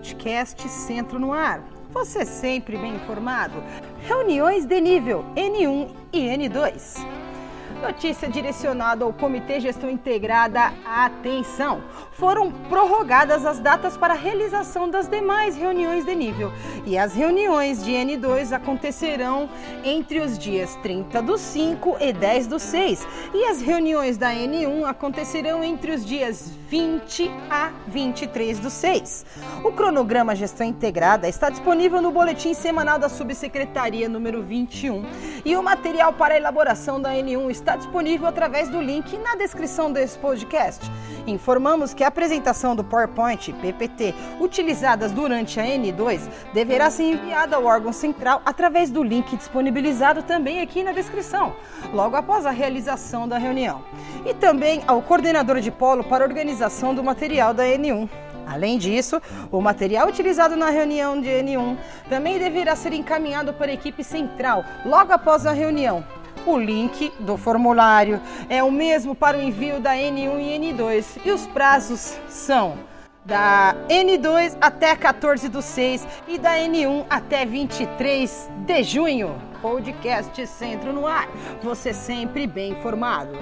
podcast Centro no Ar. Você sempre bem informado. Reuniões de nível N1 e N2. Notícia direcionada ao Comitê Gestão Integrada. Atenção! Foram prorrogadas as datas para a realização das demais reuniões de nível. E as reuniões de N2 acontecerão entre os dias 30 do 5 e 10 do 6. E as reuniões da N1 acontecerão entre os dias 20 a 23 do 6. O cronograma Gestão Integrada está disponível no boletim semanal da Subsecretaria número 21. E o material para a elaboração da N1 está disponível através do link na descrição desse podcast. Informamos que a apresentação do PowerPoint PPT utilizadas durante a N2 deverá ser enviada ao órgão central através do link disponibilizado também aqui na descrição, logo após a realização da reunião. E também ao coordenador de polo para organização do material da N1. Além disso, o material utilizado na reunião de N1 também deverá ser encaminhado para a equipe central logo após a reunião. O link do formulário é o mesmo para o envio da N1 e N2 e os prazos são da N2 até 14 do 6 e da N1 até 23 de junho. Podcast Centro no Ar. Você sempre bem informado.